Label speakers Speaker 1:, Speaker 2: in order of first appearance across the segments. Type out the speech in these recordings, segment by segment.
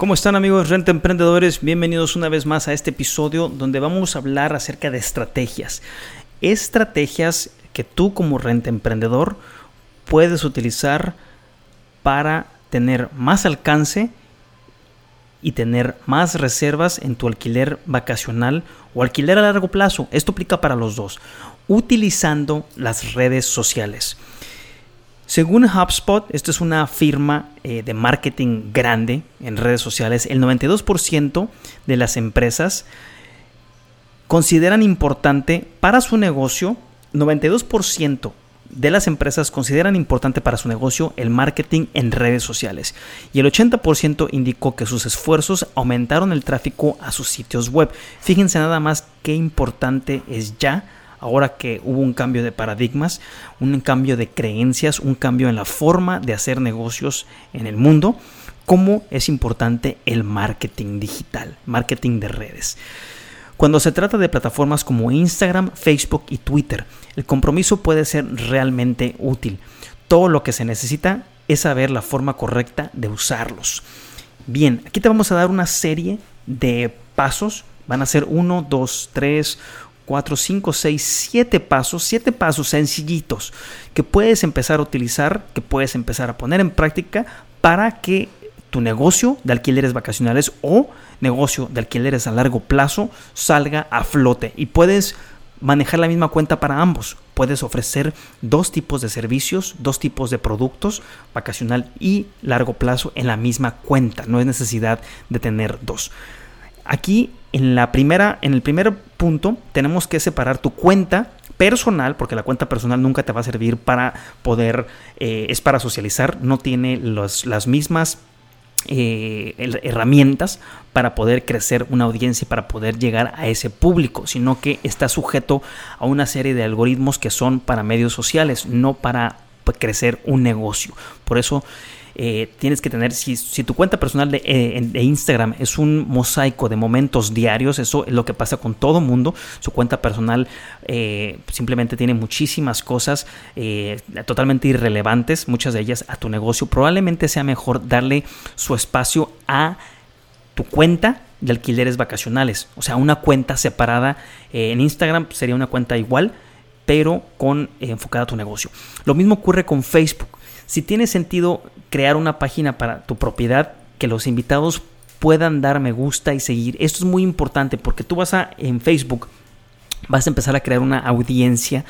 Speaker 1: ¿Cómo están amigos Renta Emprendedores? Bienvenidos una vez más a este episodio donde vamos a hablar acerca de estrategias. Estrategias que tú como renta emprendedor puedes utilizar para tener más alcance y tener más reservas en tu alquiler vacacional o alquiler a largo plazo. Esto aplica para los dos, utilizando las redes sociales. Según HubSpot, esta es una firma eh, de marketing grande en redes sociales, el 92% de las empresas consideran importante para su negocio, 92% de las empresas consideran importante para su negocio el marketing en redes sociales y el 80% indicó que sus esfuerzos aumentaron el tráfico a sus sitios web. Fíjense nada más qué importante es ya ahora que hubo un cambio de paradigmas, un cambio de creencias, un cambio en la forma de hacer negocios en el mundo, cómo es importante el marketing digital, marketing de redes. Cuando se trata de plataformas como Instagram, Facebook y Twitter, el compromiso puede ser realmente útil. Todo lo que se necesita es saber la forma correcta de usarlos. Bien, aquí te vamos a dar una serie de pasos. Van a ser 1, 2, 3, 4, 5, 6, 7 pasos, 7 pasos sencillitos que puedes empezar a utilizar, que puedes empezar a poner en práctica para que tu negocio de alquileres vacacionales o negocio de alquileres a largo plazo salga a flote y puedes manejar la misma cuenta para ambos. Puedes ofrecer dos tipos de servicios, dos tipos de productos, vacacional y largo plazo en la misma cuenta. No es necesidad de tener dos. Aquí en la primera, en el primer punto, tenemos que separar tu cuenta personal, porque la cuenta personal nunca te va a servir para poder, eh, es para socializar, no tiene los- las mismas eh, herramientas para poder crecer una audiencia y para poder llegar a ese público, sino que está sujeto a una serie de algoritmos que son para medios sociales, no para crecer un negocio. Por eso eh, tienes que tener, si, tu cuenta personal de, eh, de Instagram es un mosaico de momentos diarios, eso es lo que pasa con todo mundo, su cuenta personal eh, simplemente tiene muchísimas cosas totalmente irrelevantes, muchas de ellas a tu negocio, probablemente sea mejor darle su espacio a tu cuenta de alquileres vacacionales, o sea, una cuenta separada en Instagram sería una cuenta igual, pero con enfocada a tu negocio. Lo mismo ocurre con Facebook. Si tiene sentido crear una página para tu propiedad que los invitados puedan dar me gusta y seguir, esto es muy importante porque tú vas a en Facebook vas a empezar a crear una audiencia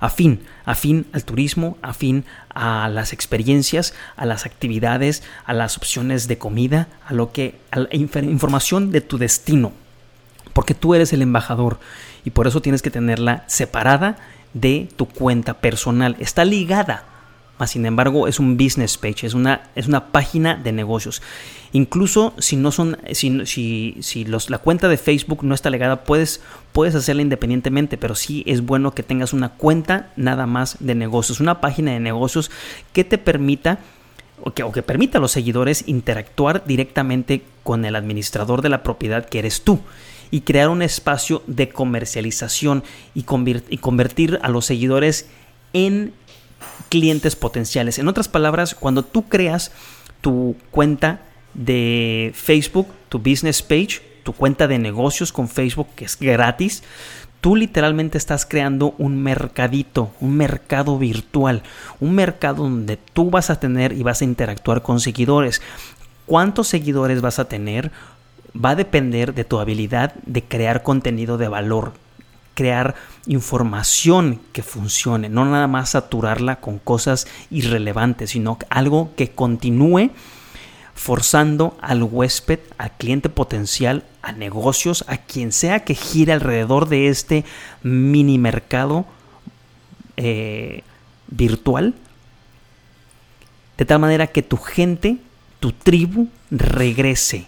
Speaker 1: afín, afín al turismo, afín a las experiencias, a las actividades, a las opciones de comida, a lo que a la inf- información de tu destino, porque tú eres el embajador y por eso tienes que tenerla separada de tu cuenta personal. Está ligada, mas sin embargo es un business page, es una, es una página de negocios. Incluso si no son, si, si, si los, la cuenta de Facebook no está ligada, puedes, puedes hacerla independientemente, pero sí es bueno que tengas una cuenta nada más de negocios, una página de negocios que te permita o que, o que permita a los seguidores interactuar directamente con el administrador de la propiedad que eres tú y crear un espacio de comercialización y, y convertir a los seguidores en clientes potenciales. En otras palabras, cuando tú creas tu cuenta de Facebook, tu business page, tu cuenta de negocios con Facebook, que es gratis, tú literalmente estás creando un mercadito, un mercado virtual, un mercado donde tú vas a tener y vas a interactuar con seguidores. ¿Cuántos seguidores vas a tener? Va a depender de tu habilidad de crear contenido de valor, crear información que funcione, no nada más saturarla con cosas irrelevantes, sino algo que continúe forzando al huésped, al cliente potencial, a negocios, a quien sea que gire alrededor de este mini mercado eh, virtual, de tal manera que tu gente, tu tribu, regrese.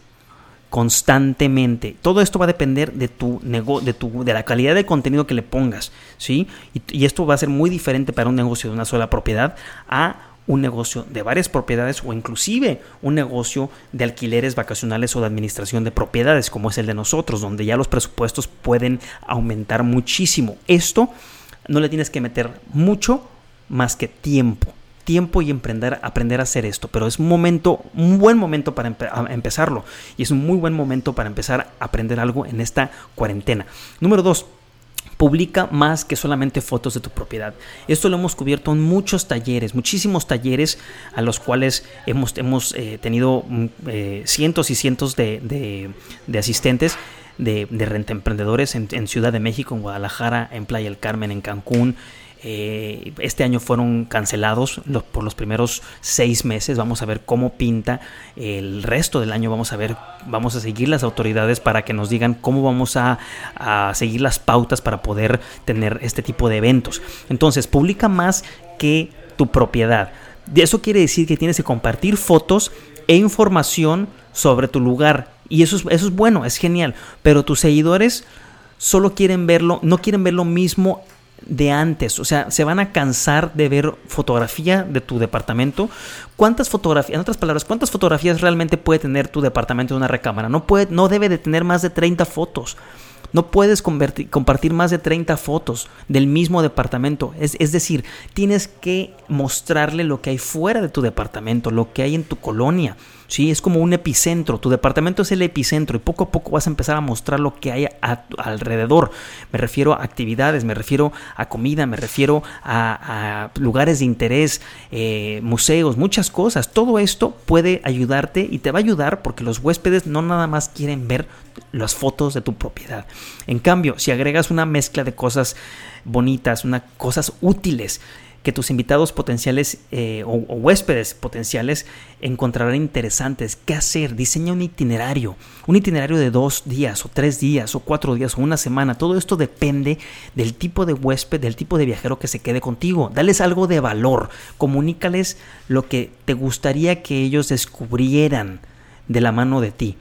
Speaker 1: Constantemente. Todo esto va a depender de tu negocio, de, tu, de la calidad de contenido que le pongas, ¿sí? Y, y, esto va a ser muy diferente para un negocio de una sola propiedad a un negocio de varias propiedades o inclusive un negocio de alquileres vacacionales o de administración de propiedades como es el de nosotros, donde ya los presupuestos pueden aumentar muchísimo. Esto no le tienes que meter mucho más que tiempo. Tiempo y emprender, aprender a hacer esto, pero es un momento, un buen momento para empe empezarlo y es un muy buen momento para empezar a aprender algo en esta cuarentena. Número dos, publica más que solamente fotos de tu propiedad. Esto lo hemos cubierto en muchos talleres, muchísimos talleres a los cuales hemos, hemos eh, tenido mm, eh, cientos y cientos de, de, asistentes de, de renta emprendedores en, en, Ciudad de México, en Guadalajara, en Playa del Carmen, en Cancún. Eh, este año fueron cancelados por los primeros seis meses. Vamos a ver cómo pinta el resto del año. Vamos a ver, vamos a seguir las autoridades para que nos digan cómo vamos a, seguir las pautas para poder tener este tipo de eventos. Entonces, publica más que tu propiedad. Eso quiere decir que tienes que compartir fotos e información sobre tu lugar. Y eso es, eso es bueno, es genial. Pero tus seguidores solo quieren verlo, no quieren ver lo mismo de antes, o sea, se van a cansar de ver fotografía de tu departamento. ¿Cuántas fotografías, en otras palabras, cuántas fotografías realmente puede tener tu departamento de una recámara? No puede, no debe de tener más de 30 fotos. No puedes compartir más de 30 fotos del mismo departamento. Es, es, decir, tienes que mostrarle lo que hay fuera de tu departamento, lo que hay en tu colonia. ¿sí? Es como un epicentro. Tu departamento es el epicentro y poco a poco vas a empezar a mostrar lo que hay a, alrededor. Me refiero a actividades, me refiero a comida, me refiero a, a lugares de interés, eh, museos, muchas cosas. Todo esto puede ayudarte y te va a ayudar porque los huéspedes no nada más quieren ver las fotos de tu propiedad. En cambio, si agregas una mezcla de cosas bonitas, una, cosas útiles, que tus invitados potenciales eh, o, o, huéspedes potenciales encontrarán interesantes. ¿Qué hacer? Diseña un itinerario. Un itinerario de dos días o tres días o cuatro días o una semana. Todo esto depende del tipo de huésped, del tipo de viajero que se quede contigo. Dales algo de valor. Comunícales lo que te gustaría que ellos descubrieran de la mano de ti.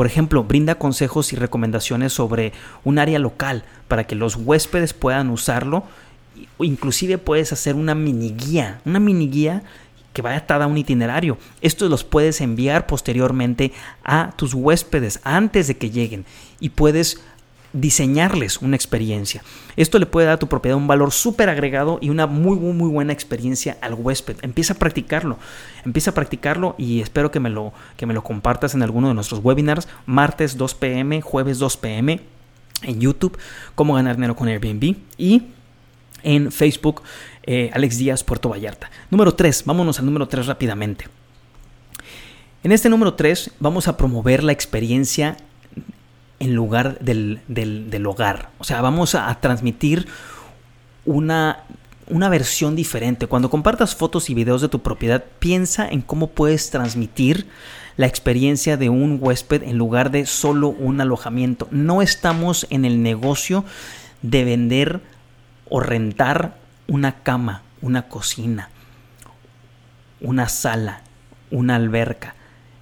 Speaker 1: Por ejemplo, brinda consejos y recomendaciones sobre un área local para que los huéspedes puedan usarlo inclusive puedes hacer una mini guía, una mini guía que vaya atada a un itinerario. Estos los puedes enviar posteriormente a tus huéspedes antes de que lleguen y puedes diseñarles una experiencia. Esto le puede dar a tu propiedad un valor súper agregado y una muy, muy, muy buena experiencia al huésped. Empieza a practicarlo, empieza a practicarlo y espero que me lo, que me lo compartas en alguno de nuestros webinars, martes 2 pm, jueves 2 pm en YouTube, cómo ganar dinero con Airbnb y en Facebook, eh, Alex Díaz, Puerto Vallarta. Número 3, vámonos al número 3 rápidamente. En este número 3 vamos a promover la experiencia en lugar del, del, del hogar. O sea, vamos a, transmitir una, una versión diferente. Cuando compartas fotos y videos de tu propiedad, piensa en cómo puedes transmitir la experiencia de un huésped en lugar de solo un alojamiento. No estamos en el negocio de vender o rentar una cama, una cocina, una sala, una alberca.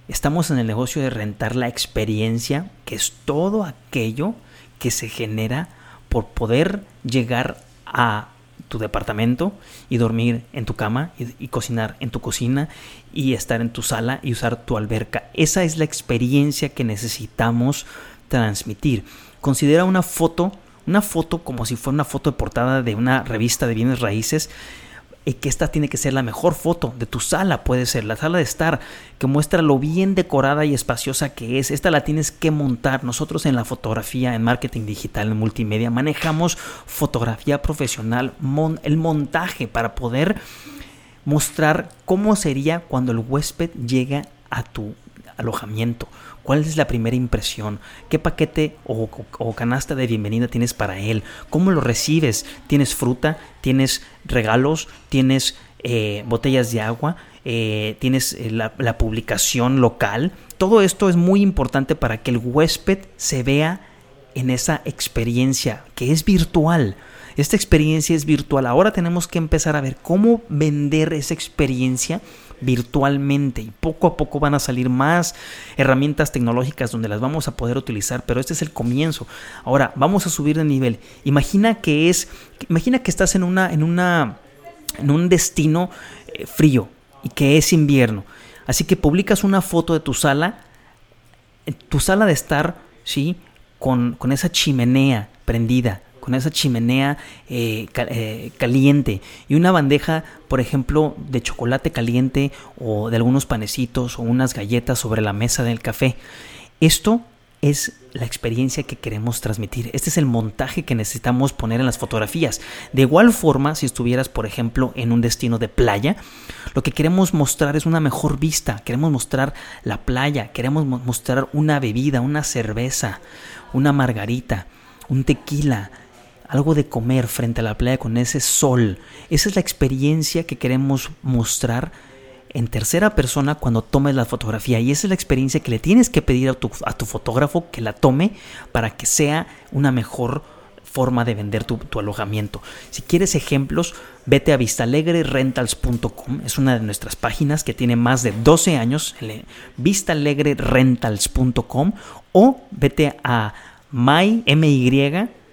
Speaker 1: Estamos en el negocio de rentar la experiencia, que es todo aquello que se genera por poder llegar a tu departamento y dormir en tu cama y, cocinar en tu cocina y estar en tu sala y usar tu alberca. Esa es la experiencia que necesitamos transmitir. Considera una foto una foto como si fuera una foto de portada de una revista de bienes raíces y que esta tiene que ser la mejor foto de tu sala, puede ser la sala de estar, que muestra lo bien decorada y espaciosa que es. Esta la tienes que montar. Nosotros en la fotografía, en marketing digital, en multimedia, manejamos fotografía profesional, el montaje para poder mostrar cómo sería cuando el huésped llega a tu alojamiento. ¿Cuál es la primera impresión? ¿Qué paquete o, canasta de bienvenida tienes para él? ¿Cómo lo recibes? ¿Tienes fruta? ¿Tienes regalos? ¿Tienes eh, botellas de agua? Eh, ¿Tienes eh, la publicación local? Todo esto es muy importante para que el huésped se vea en esa experiencia que es virtual. Esta experiencia es virtual. Ahora tenemos que empezar a ver cómo vender esa experiencia virtualmente y poco a poco van a salir más herramientas tecnológicas donde las vamos a poder utilizar, pero este es el comienzo. Ahora, vamos a subir de nivel. Imagina que es imagina que estás en una en una en un destino eh, frío y que es invierno. Así que publicas una foto de tu sala, tu sala de estar, ¿sí? Con, con esa chimenea prendida, con esa chimenea eh, eh, caliente y una bandeja, por ejemplo, de chocolate caliente o de algunos panecitos o unas galletas sobre la mesa del café. Esto es la experiencia que queremos transmitir. Este es el montaje que necesitamos poner en las fotografías. De igual forma, si estuvieras, por ejemplo, en un destino de playa, lo que queremos mostrar es una mejor vista. Queremos mostrar la playa, queremos mostrar una bebida, una cerveza, una margarita, un tequila, algo de comer frente a la playa con ese sol. Esa es la experiencia que queremos mostrar en tercera persona cuando tomes la fotografía y esa es la experiencia que le tienes que pedir a tu, a tu fotógrafo que la tome para que sea una mejor forma de vender tu, alojamiento. Si quieres ejemplos, vete a vistalegrerentals.com. Es una de nuestras páginas que tiene más de 12 años. Vistalegrerentals.com o vete a my,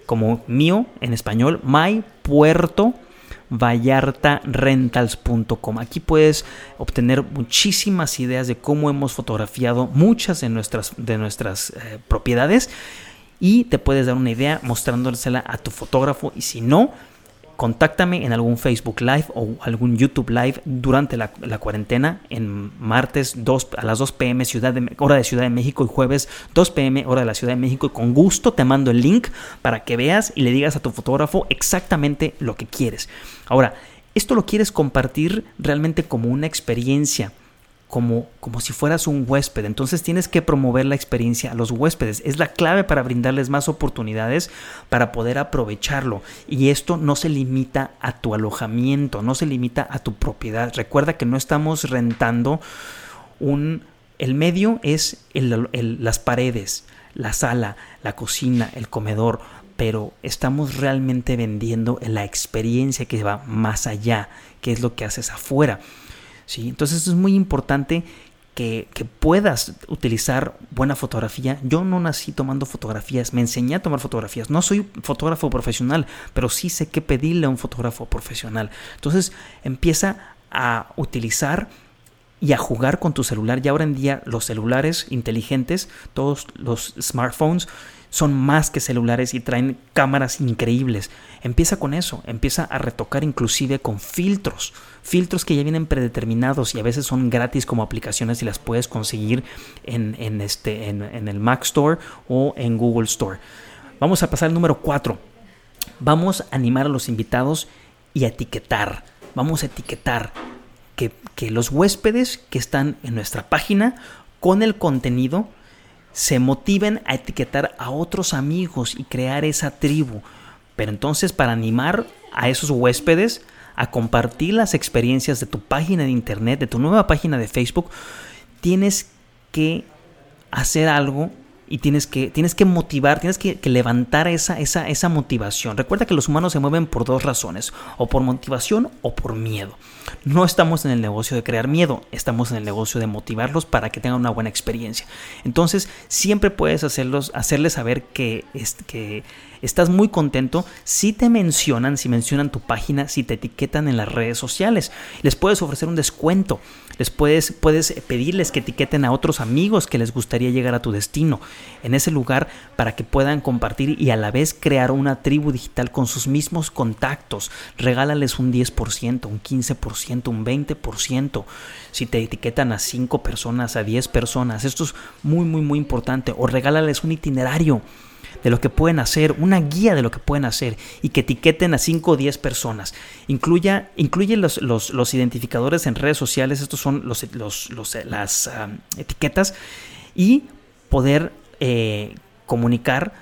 Speaker 1: como mío en español, my. Aquí puedes obtener muchísimas ideas de cómo hemos fotografiado muchas de nuestras, de nuestras eh, propiedades y te puedes dar una idea mostrándosela a tu fotógrafo y si no, contáctame en algún Facebook Live o algún YouTube Live durante la, cuarentena en martes 2, a las 2 pm ciudad de, hora de Ciudad de México y jueves 2 pm hora de la Ciudad de México y con gusto te mando el link para que veas y le digas a tu fotógrafo exactamente lo que quieres. Ahora, esto lo quieres compartir realmente como una experiencia como, como si fueras un huésped. Entonces tienes que promover la experiencia a los huéspedes. Es la clave para brindarles más oportunidades para poder aprovecharlo. Y esto no se limita a tu alojamiento, no se limita a tu propiedad. Recuerda que no estamos rentando un... El medio es las paredes, la sala, la cocina, el comedor, pero estamos realmente vendiendo la experiencia que va más allá, que es lo que haces afuera. Entonces es muy importante que, puedas utilizar buena fotografía. Yo no nací tomando fotografías, me enseñé a tomar fotografías. No soy fotógrafo profesional, pero sí sé qué pedirle a un fotógrafo profesional. Entonces empieza a utilizar y a jugar con tu celular. Ya ahora en día los celulares inteligentes, todos los smartphones, son más que celulares y traen cámaras increíbles. Empieza con eso, empieza a retocar inclusive con filtros, filtros que ya vienen predeterminados y a veces son gratis como aplicaciones y las puedes conseguir en, este, en, el Mac Store o en Google Store. Vamos a pasar al número 4. Vamos a animar a los invitados y a etiquetar. Vamos a etiquetar que, que los huéspedes que están en nuestra página con el contenido se motiven a etiquetar a otros amigos y crear esa tribu. Pero entonces para animar a esos huéspedes a compartir las experiencias de tu página de internet, de tu nueva página de Facebook, tienes que hacer algo y tienes que, tienes que motivar, tienes que, levantar esa, esa, esa motivación. Recuerda que los humanos se mueven por dos razones, o por motivación o por miedo. No estamos en el negocio de crear miedo, estamos en el negocio de motivarlos para que tengan una buena experiencia. Entonces, siempre puedes hacerlos, hacerles saber que, que estás muy contento si te mencionan, si mencionan tu página, si te etiquetan en las redes sociales. Les puedes ofrecer un descuento, les puedes, puedes pedirles que etiqueten a otros amigos que les gustaría llegar a tu destino en ese lugar para que puedan compartir y a la vez crear una tribu digital con sus mismos contactos. Regálales un 10%, un 15%, un 20%. Si te etiquetan a 5 personas, a 10 personas, esto es muy, muy, muy importante. O regálales un itinerario de lo que pueden hacer, una guía de lo que pueden hacer y que etiqueten a 5 o 10 personas. Incluya, incluye los, los, identificadores en redes sociales, estos son los, las etiquetas, y poder eh, comunicar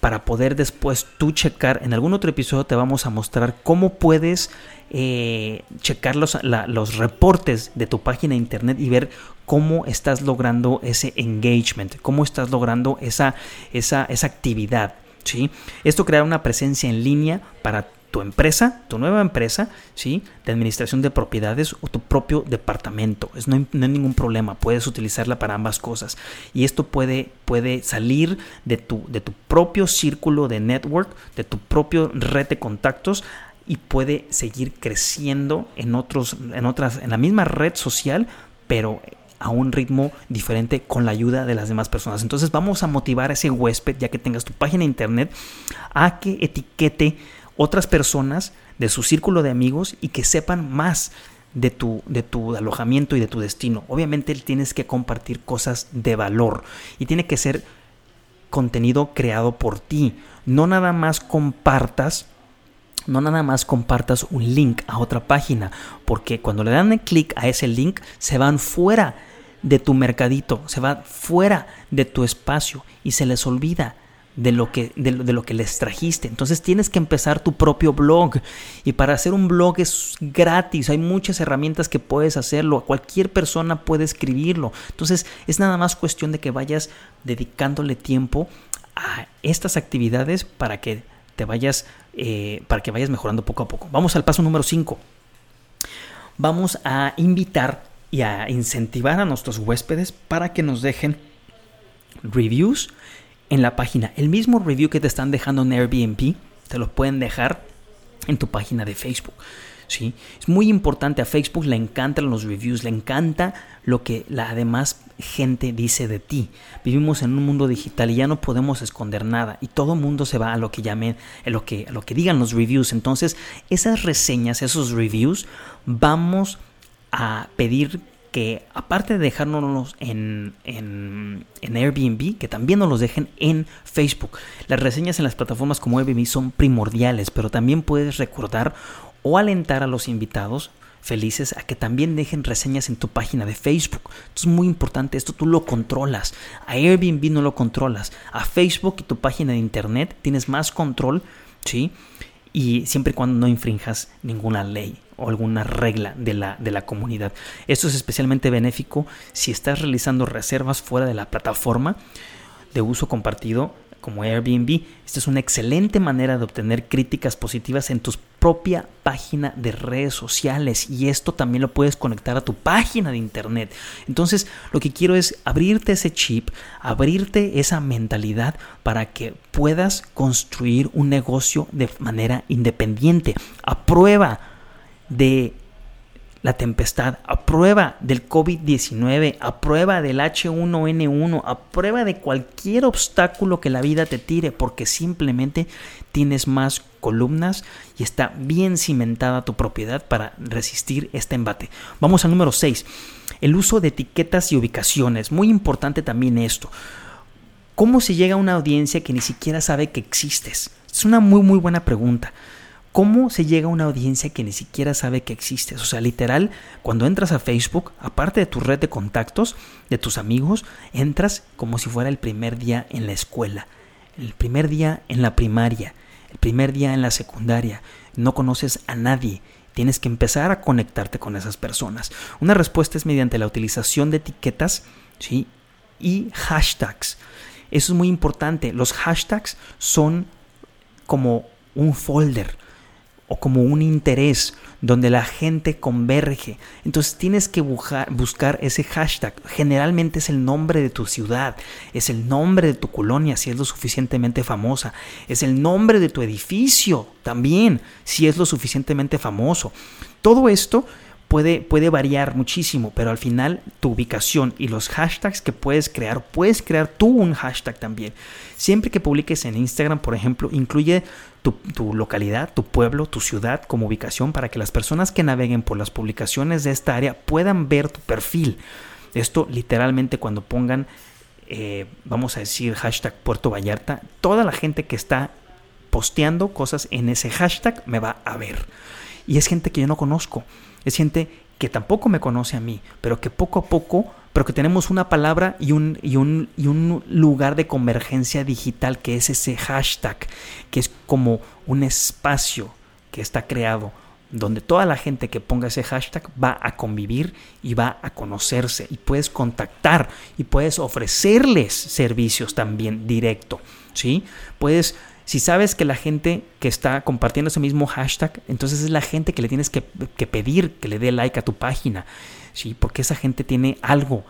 Speaker 1: para poder después tú checar. En algún otro episodio te vamos a mostrar cómo puedes eh, checar los, los reportes de tu página de internet y ver cómo estás logrando ese engagement, cómo estás logrando esa, esa, esa actividad ¿sí? Esto creará una presencia en línea para tu empresa, tu nueva empresa, ¿sí? de administración de propiedades o tu propio departamento. Es, no, hay, no, ningún problema, puedes utilizarla para ambas cosas. Y esto puede, puede salir de tu, de tu propio círculo de network, de tu propio red de contactos y puede seguir creciendo en, otros, en, otras, en la misma red social, pero a un ritmo diferente con la ayuda de las demás personas. Entonces vamos a motivar a ese huésped, ya que tengas tu página de internet, a que etiquete otras personas de su círculo de amigos y que sepan más de tu, de tu alojamiento y de tu destino. Obviamente tienes que compartir cosas de valor y tiene que ser contenido creado por ti. No nada más compartas no nada más compartas un link a otra página, porque cuando le dan clic a ese link se van fuera de tu mercadito, se van fuera de tu espacio y se les olvida de lo que de, de, lo que les trajiste. Entonces tienes que empezar tu propio blog y para hacer un blog es gratis, hay muchas herramientas que puedes hacerlo, cualquier persona puede escribirlo. Entonces es nada más cuestión de que vayas dedicándole tiempo a estas actividades para que te vayas, eh, para que vayas mejorando poco a poco. Vamos al paso número 5. Vamos a invitar y a incentivar a nuestros huéspedes para que nos dejen reviews en la página. El mismo review que te están dejando en Airbnb, te lo pueden dejar en tu página de Facebook. Es muy importante, a Facebook le encantan los reviews, le encanta lo que la demás gente dice de ti. Vivimos en un mundo digital y ya no podemos esconder nada y todo el mundo se va a lo que llamen, a lo que, a lo que digan los reviews. Entonces, esas reseñas, esos reviews, vamos a pedir que aparte de dejárnoslos en, en, en, Airbnb, que también nos los dejen en Facebook. Las reseñas en las plataformas como Airbnb son primordiales, pero también puedes recordar o alentar a los invitados felices a que también dejen reseñas en tu página de Facebook. Esto es muy importante, esto tú lo controlas. A Airbnb no lo controlas. A Facebook y tu página de internet tienes más control, ¿sí? Y siempre y cuando no infrinjas ninguna ley o alguna regla de la, de la comunidad. Esto es especialmente benéfico si estás realizando reservas fuera de la plataforma de uso compartido como Airbnb. Esta es una excelente manera de obtener críticas positivas en tu propia página de redes sociales y esto también lo puedes conectar a tu página de internet. Entonces lo que quiero es abrirte ese chip, abrirte esa mentalidad para que puedas construir un negocio de manera independiente, a prueba de la tempestad, a prueba del COVID-19, a prueba del H1N1, a prueba de cualquier obstáculo que la vida te tire, porque simplemente tienes más columnas y está bien cimentada tu propiedad para resistir este embate. Vamos al número 6, el uso de etiquetas y ubicaciones. Muy importante también esto. ¿Cómo se llega a una audiencia que ni siquiera sabe que existes? Es una muy muy buena pregunta. ¿Cómo se llega a una audiencia que ni siquiera sabe que existes? O sea, literal, cuando entras a Facebook, aparte de tu red de contactos, de tus amigos, entras como si fuera el primer día en la escuela, el primer día en la primaria, el primer día en la secundaria. No conoces a nadie. Tienes que empezar a conectarte con esas personas. Una respuesta es mediante la utilización de etiquetas ¿sí? y hashtags. Eso es muy importante. Los hashtags son como un folder o como un interés donde la gente converge. Entonces tienes que buscar ese hashtag. Generalmente es el nombre de tu ciudad, es el nombre de tu colonia si es lo suficientemente famosa, es el nombre de tu edificio también si es lo suficientemente famoso. Todo esto puede, puede variar muchísimo, pero al final tu ubicación y los hashtags que puedes crear, puedes crear tú un hashtag también. Siempre que publiques en Instagram, por ejemplo, incluye tu, tu, localidad, tu pueblo, tu ciudad como ubicación para que las personas que naveguen por las publicaciones de esta área puedan ver tu perfil. Esto literalmente cuando pongan, eh, vamos a decir, hashtag Puerto Vallarta, toda la gente que está posteando cosas en ese hashtag me va a ver. Y es gente que yo no conozco. Es gente que tampoco me conoce a mí, pero que poco a poco, pero que tenemos una palabra y un, y un, y un lugar de convergencia digital que es ese hashtag, que es como un espacio que está creado donde toda la gente que ponga ese hashtag va a convivir y va a conocerse y puedes contactar y puedes ofrecerles servicios también directo, ¿sí? Puedes Si sabes que la gente que está compartiendo ese mismo hashtag, entonces es la gente que le tienes que, pedir que le dé like a tu página, ¿sí? Porque esa gente tiene algo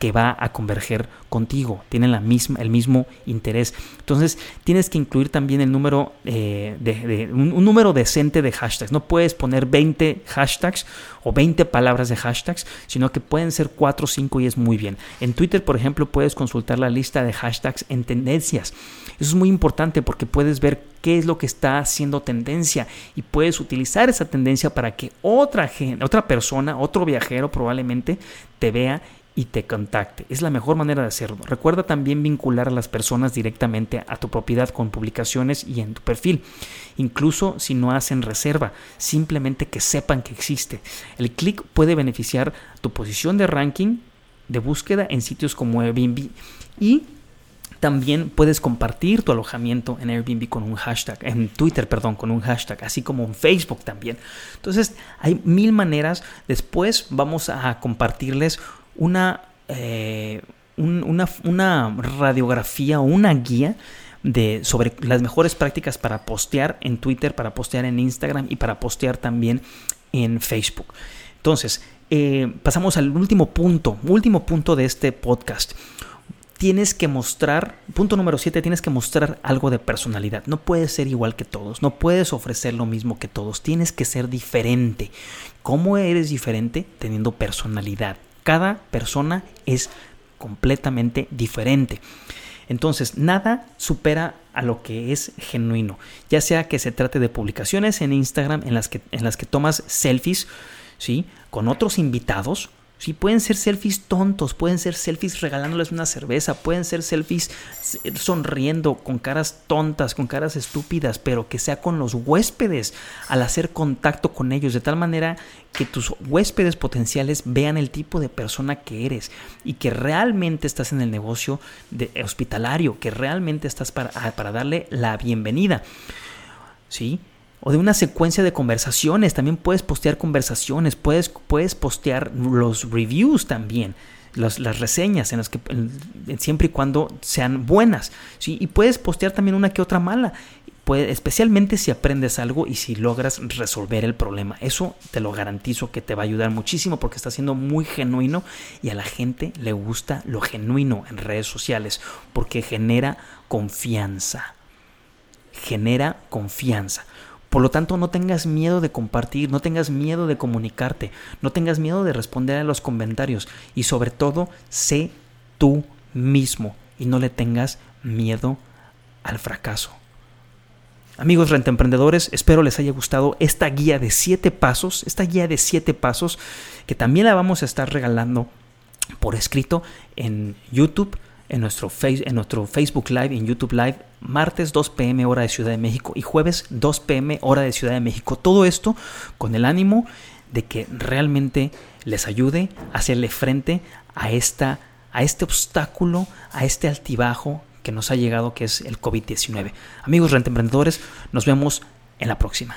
Speaker 1: que va a converger contigo, tienen la misma, el mismo interés. Entonces tienes que incluir también el número eh, de, un, número decente de hashtags. No puedes poner 20 hashtags o 20 palabras de hashtags, sino que pueden ser 4 o 5 y es muy bien. En Twitter, por ejemplo, puedes consultar la lista de hashtags en tendencias. Eso es muy importante porque puedes ver qué es lo que está haciendo tendencia y puedes utilizar esa tendencia para que otra, otra persona, otro viajero probablemente te vea y te contacte. Es la mejor manera de hacerlo. Recuerda también vincular a las personas directamente a tu propiedad con publicaciones y en tu perfil. Incluso si no hacen reserva, simplemente que sepan que existe. El clic puede beneficiar tu posición de ranking de búsqueda en sitios como Airbnb y también puedes compartir tu alojamiento en Airbnb con un hashtag, en Twitter, perdón, con un hashtag, así como en Facebook también. Entonces, hay mil maneras. Después vamos a compartirles una, eh, una, radiografía o una guía de, sobre las mejores prácticas para postear en Twitter, para postear en Instagram y para postear también en Facebook. Entonces, eh, pasamos al último punto, último punto de este podcast. Tienes que mostrar, punto número 7, tienes que mostrar algo de personalidad. No puedes ser igual que todos, no puedes ofrecer lo mismo que todos, tienes que ser diferente. ¿Cómo eres diferente? Teniendo personalidad, cada persona es completamente diferente. Entonces, nada supera a lo que es genuino, ya sea que se trate de publicaciones en Instagram en las que, en las que tomas selfies, ¿sí? Con otros invitados, Sí, pueden ser selfies tontos, pueden ser selfies regalándoles una cerveza, pueden ser selfies sonriendo con caras tontas, con caras estúpidas, pero que sea con los huéspedes al hacer contacto con ellos, de tal manera que tus huéspedes potenciales vean el tipo de persona que eres y que realmente estás en el negocio de hospitalario, que realmente estás para, para darle la bienvenida. ¿Sí? O de una secuencia de conversaciones. También puedes postear conversaciones, puedes, puedes postear los reviews también. Las, reseñas en las que siempre y cuando sean buenas y puedes postear también una que otra mala especialmente si aprendes algo y si logras resolver el problema eso te lo garantizo que te va a ayudar muchísimo porque está siendo muy genuino y a la gente le gusta lo genuino en redes sociales porque genera confianza genera confianza por lo tanto, no tengas miedo de compartir, no tengas miedo de comunicarte, no tengas miedo de responder a los comentarios y sobre todo, sé tú mismo y no le tengas miedo al fracaso. Amigos rentemprendedores, espero les haya gustado esta guía de 7 pasos, esta guía de 7 pasos que también la vamos a estar regalando por escrito en YouTube en nuestro, face, en nuestro Facebook Live, en YouTube Live, martes 2 pm hora de Ciudad de México y jueves 2 pm hora de Ciudad de México. Todo esto con el ánimo de que realmente les ayude a hacerle frente a, esta, a este obstáculo, a este altibajo que nos ha llegado, que es el COVID-19. Amigos emprendedores, nos vemos en la próxima.